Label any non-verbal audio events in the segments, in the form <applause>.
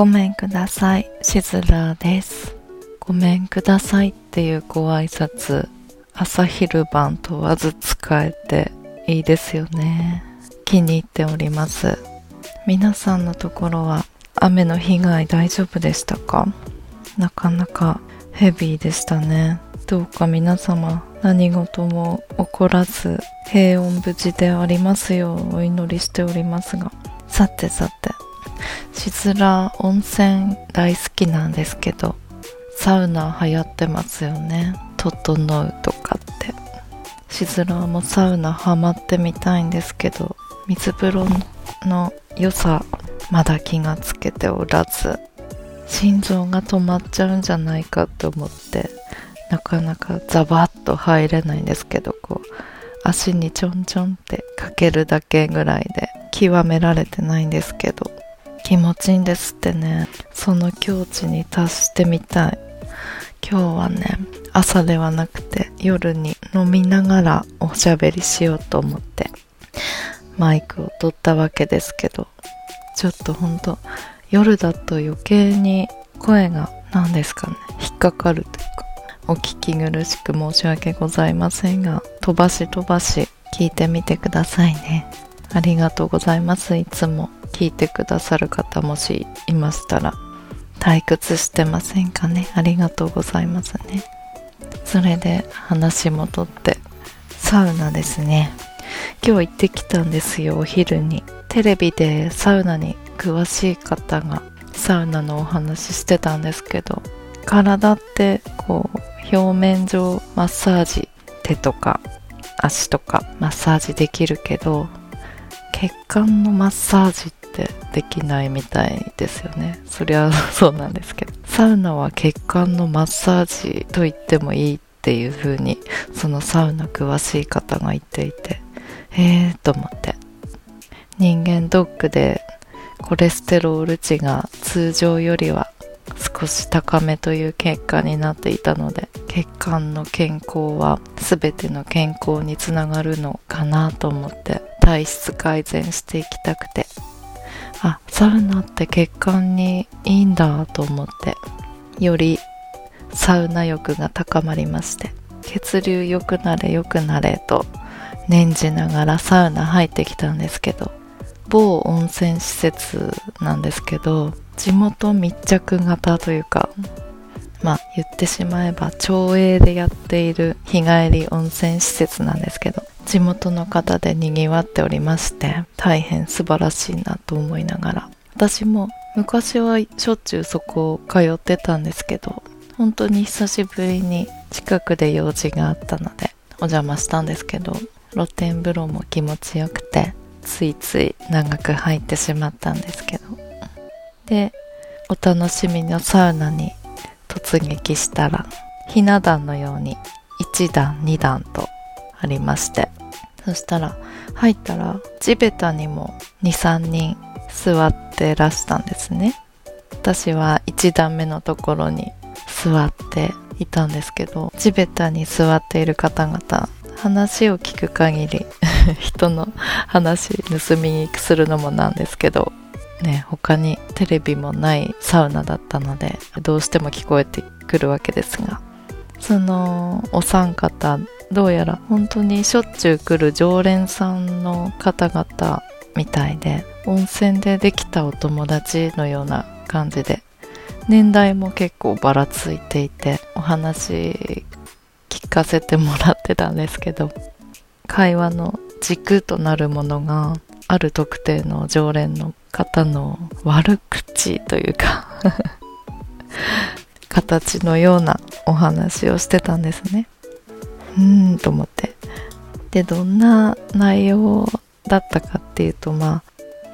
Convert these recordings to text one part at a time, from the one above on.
ごめんください、しずらです。ごめんくださいっていうご挨拶、朝昼晩問わず使えていいですよね。気に入っております。皆さんのところは雨の被害大丈夫でしたか？なかなかヘビーでしたね。どうか皆様何事も起こらず平穏無事でありますようお祈りしておりますがさてさてしずら温泉大好きなんですけどサウナ流行ってますよね。整うとかって。しずらもサウナハマってみたいんですけど水風呂の良さまだ気がつけておらず心臓が止まっちゃうんじゃないかと思ってなかなかザバッと入れないんですけどこう足にちょんちょんってかけるだけぐらいで極められてないんですけど。気持ちいいんですってね。その境地に達してみたい。今日はね朝ではなくて夜に飲みながらおしゃべりしようと思ってマイクを取ったわけですけどちょっとほんと夜だと余計に声が何ですかね引っかかるというかお聞き苦しく申し訳ございませんが飛ばし飛ばし聞いてみてくださいね。ありがとうございますいつも。聞いてくださる方もしいましたら退屈してませんかね？ありがとうございますね。それで話戻ってサウナですね。今日行ってきたんですよお昼に。テレビでサウナに詳しい方がサウナのお話してたんですけど体ってこう表面上マッサージ手とか足とかマッサージできるけど血管のマッサージってできないみたいですよね。そりゃそうなんですけど。サウナは血管のマッサージと言ってもいいっていう風にそのサウナ詳しい方が言っていて。へえと思って。人間ドックでコレステロール値が通常よりは少し高めという結果になっていたので血管の健康は全ての健康につながるのかなと思って体質改善していきたくて。あサウナって血管にいいんだと思ってよりサウナ欲が高まりまして血流良くなれ良くなれと念じながらサウナ入ってきたんですけど某温泉施設なんですけど地元密着型というかまあ言ってしまえば町営でやっている日帰り温泉施設なんですけど地元の方で賑わっておりまして大変素晴らしいなと思いながら。私も昔はしょっちゅうそこを通ってたんですけど本当に久しぶりに近くで用事があったのでお邪魔したんですけど露天風呂も気持ちよくてついつい長く入ってしまったんですけど。でお楽しみのサウナに突撃したらひな壇のように1段2段とありまして。そしたら入ったら地べたにも23人座ってらしたんですね。私は1段目のところに座っていたんですけど地べたに座っている方々話を聞く限り <laughs> 人の話盗み聞きするのもなんですけどね他にテレビもないサウナだったのでどうしても聞こえてくるわけですがそのお三方どうやら本当にしょっちゅう来る常連さんの方々みたいで温泉でできたお友達のような感じで年代も結構ばらついていてお話聞かせてもらってたんですけど会話の軸となるものがある特定の常連の方の悪口というか <laughs> 形のようなお話をしてたんですね。うんと思って。でどんな内容だったかっていうとま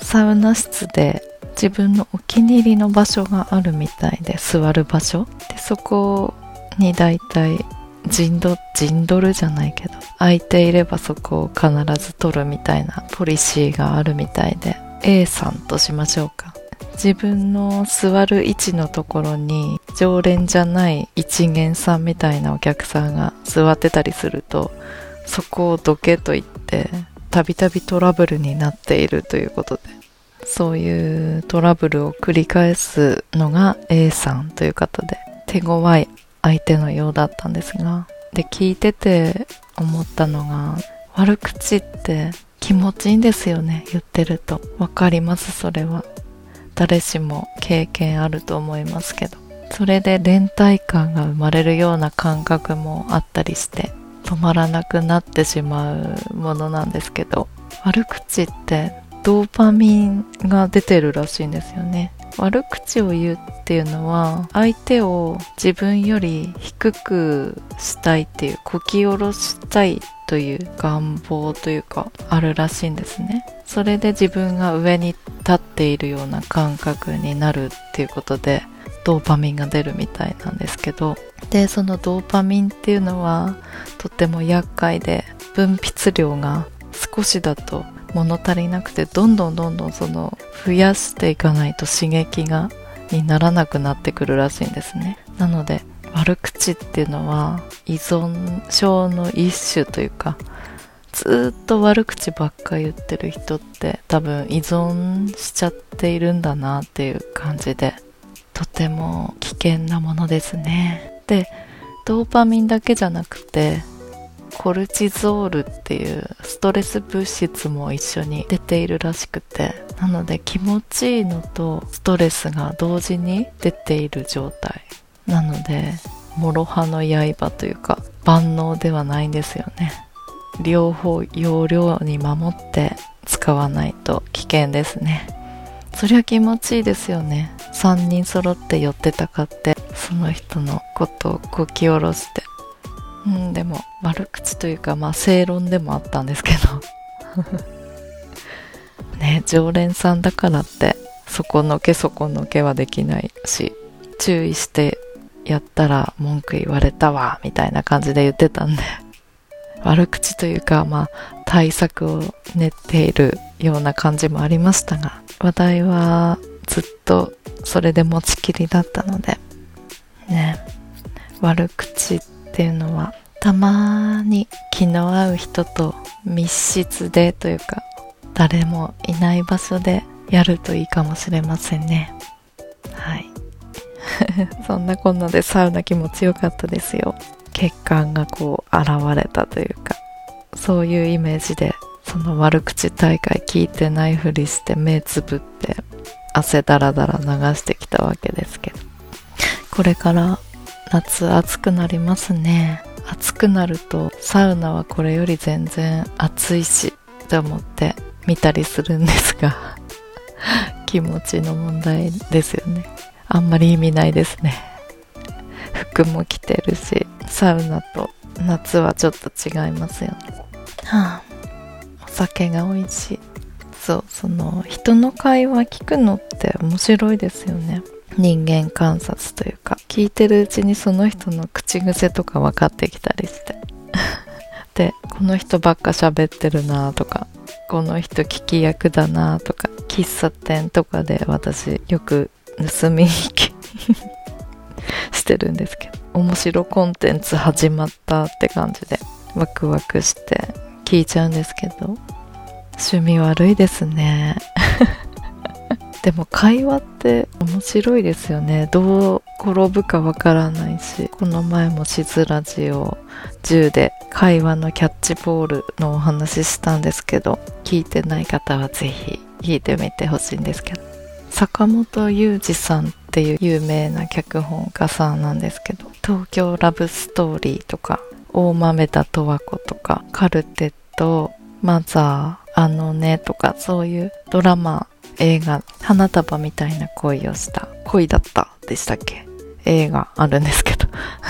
あサウナ室で自分のお気に入りの場所があるみたいで座る場所。でそこに大体陣取陣取るじゃないけど空いていればそこを必ず取るみたいなポリシーがあるみたいで A さんとしましょうか。自分の座る位置のところに常連じゃない一元さんみたいなお客さんが座ってたりするとそこをどけと言ってたびたびトラブルになっているということで。そういうトラブルを繰り返すのが A さんという方で手強い相手のようだったんですがで聞いてて思ったのが悪口って気持ちいいんですよね言ってると。分かりますそれは。誰しも経験あると思いますけど。それで連帯感が生まれるような感覚もあったりして止まらなくなってしまうものなんですけど悪口ってドーパミンが出てるらしいんですよね。悪口を言うっていうのは相手を自分より低くしたいっていうこき下ろしたいという願望というかあるらしいんですね。それで自分が上に立っているような感覚になるっていうことでドーパミンが出るみたいなんですけど。でそのドーパミンっていうのはとっても厄介で分泌量が少しだと物足りなくてどんどんどんどんその増やしていかないと刺激がにならなくなってくるらしいんですね。なので悪口っていうのは依存症の一種というかずっと悪口ばっか言ってる人って多分依存しちゃっているんだなっていう感じでとても危険なものですね。でドーパミンだけじゃなくてコルチゾールっていうストレス物質も一緒に出ているらしくてなので気持ちいいのとストレスが同時に出ている状態なので諸刃の刃というか万能ではないんですよね。両方容量に守って使わないと危険ですね。そりゃ気持ちいいですよね。3人揃って寄ってたかってその人のことをこき下ろしてうんでも悪口というかまあ正論でもあったんですけど。<laughs> ね常連さんだからってそこのけそこのけはできないし注意してやったら文句言われたわみたいな感じで言ってたんで。<laughs> 悪口というかまあ対策を練っているような感じもありましたが話題はずっとそれで持ちきりだったので。ね。悪口ってっていうのはたまに気の合う人と密室でというか誰もいない場所でやるといいかもしれませんね。はい。<laughs> そんなこんなでサウナ気持ちよかったですよ。血管がこう現れたというか。そういうイメージでその悪口大会聞いてないふりして目つぶって汗だらだら流してきたわけですけど。これから夏暑くなりますね。暑くなるとサウナはこれより全然暑いしって思って見たりするんですが <laughs> 気持ちの問題ですよね。あんまり意味ないですね。服も着てるしサウナと夏はちょっと違いますよね。はあ。お酒が美味しい。そうその人の会話聞くのって面白いですよね。人間観察というか聞いてるうちにその人の口癖とか分かってきたりして。<laughs> でこの人ばっか喋ってるなとかこの人聞き役だなとか喫茶店とかで私よく盗み聞き <laughs> してるんですけど。面白コンテンツ始まったって感じでワクワクして聞いちゃうんですけど。趣味悪いですね。でも会話って面白いですよね。どう転ぶかわからないしこの前もしずラジオ10で会話のキャッチボールのお話ししたんですけど聞いてない方はぜひ聞いてみてほしいんですけど。坂本雄二さんっていう有名な脚本家さんなんですけど東京ラブストーリーとか大豆田十和子とかカルテットマザーあのねとかそういうドラマ映画花束みたいな恋をした恋だったでしたっけ？映画あるんですけど。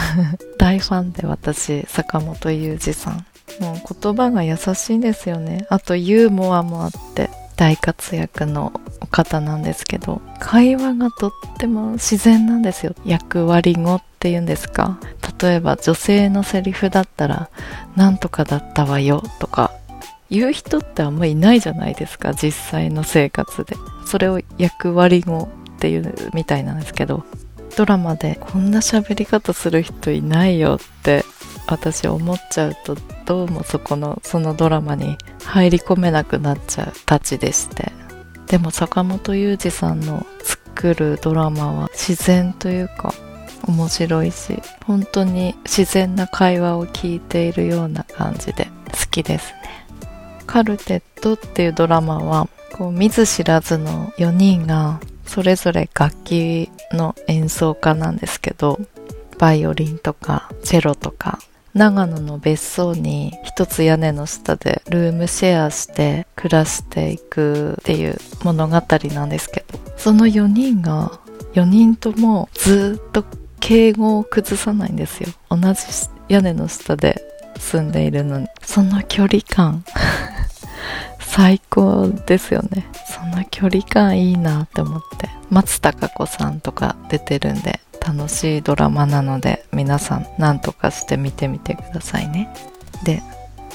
<laughs> 大ファンで私坂本雄二さん。もう言葉が優しいですよね。あとユーモアもあって大活躍のお方なんですけど。会話がとっても自然なんですよ。役割語っていうんですか？例えば女性のセリフだったら「なんとかだったわよ」とか言う人ってあんまりいないじゃないですか実際の生活で。それを役割語っていうみたいなんですけどドラマでこんな喋り方する人いないよって私思っちゃうとどうもそこのそのドラマに入り込めなくなっちゃうたちでして。でも坂本雄二さんの作るドラマは自然というか面白いし本当に自然な会話を聞いているような感じで好きです。カルテットっていうドラマはこう見ず知らずの4人がそれぞれ楽器の演奏家なんですけどバイオリンとかチェロとか長野の別荘に一つ屋根の下でルームシェアして暮らしていくっていう物語なんですけどその4人が4人ともずっと敬語を崩さないんですよ。同じ屋根の下で住んでいるのに。その距離感。最高ですよね。その距離感いいなって思って。松たか子さんとか出てるんで楽しいドラマなので皆さん何とかして見てみてくださいね。で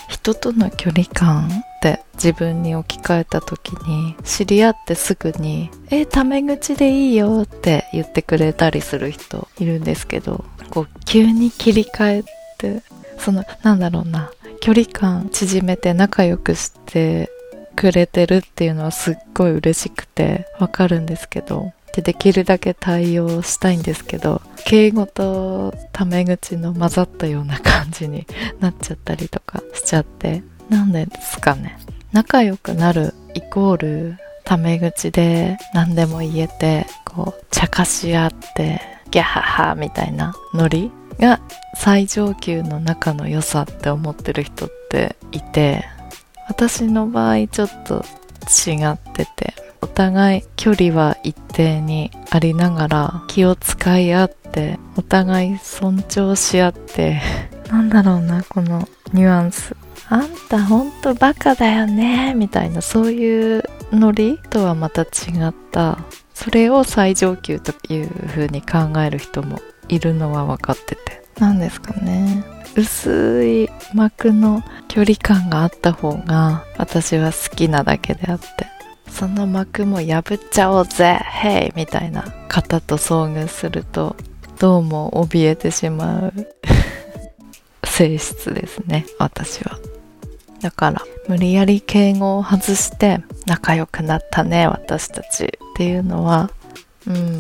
人との距離感って自分に置き換えた時に知り合ってすぐに「えタメ口でいいよ」って言ってくれたりする人いるんですけどこう急に切り替えてそのなんだろうな距離感縮めて仲良くしてくれてるっていうのはすっごい嬉しくてわかるんですけど。でできるだけ対応したいんですけど敬語とタメ口の混ざったような感じになっちゃったりとかしちゃって。なんでですかね。仲良くなるイコールタメ口で何でも言えてこう茶化し合ってギャハハみたいなノリが最上級の仲の良さって思ってる人っていて。私の場合ちょっと違っててお互い距離は一定にありながら気を使い合ってお互い尊重し合って。なんだろうなこのニュアンス。あんたほんとバカだよねみたいなそういうノリとはまた違った。それを最上級という風に考える人もいるのは分かってて。何ですかね薄い膜の距離感があった方が私は好きなだけであってその膜も破っちゃおうぜヘイみたいな方と遭遇するとどうも怯えてしまう。<laughs> 性質ですね私は。だから無理やり敬語を外して仲良くなったね私たち。っていうのはうん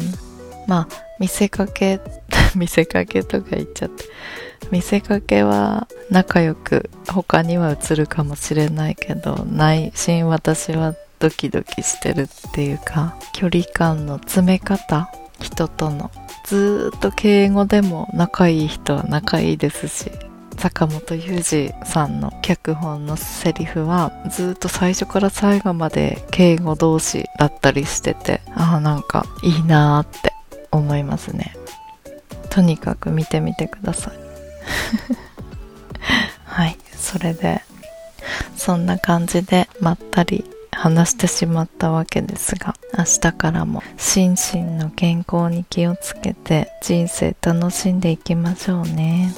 まあ見せかけ <laughs> 見せかけとか言っちゃって。見せかけは仲良く他には映るかもしれないけど内心私はドキドキしてるっていうか距離感の詰め方人とのずっと敬語でも仲いい人は仲いいですし坂本雄二さんの脚本のセリフはずっと最初から最後まで敬語同士だったりしててああなんかいいなーって思いますね。とにかく見てみてください。<laughs> はいそれでそんな感じでまったり話してしまったわけですが明日からも心身の健康に気をつけて人生楽しんでいきましょうね。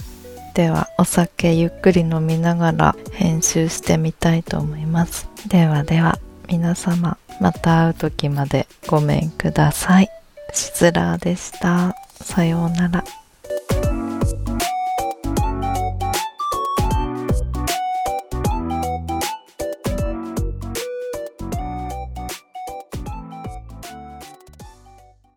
ではお酒ゆっくり飲みながら編集してみたいと思います。ではでは皆様また会う時までごめんください。しずらでした。さようなら。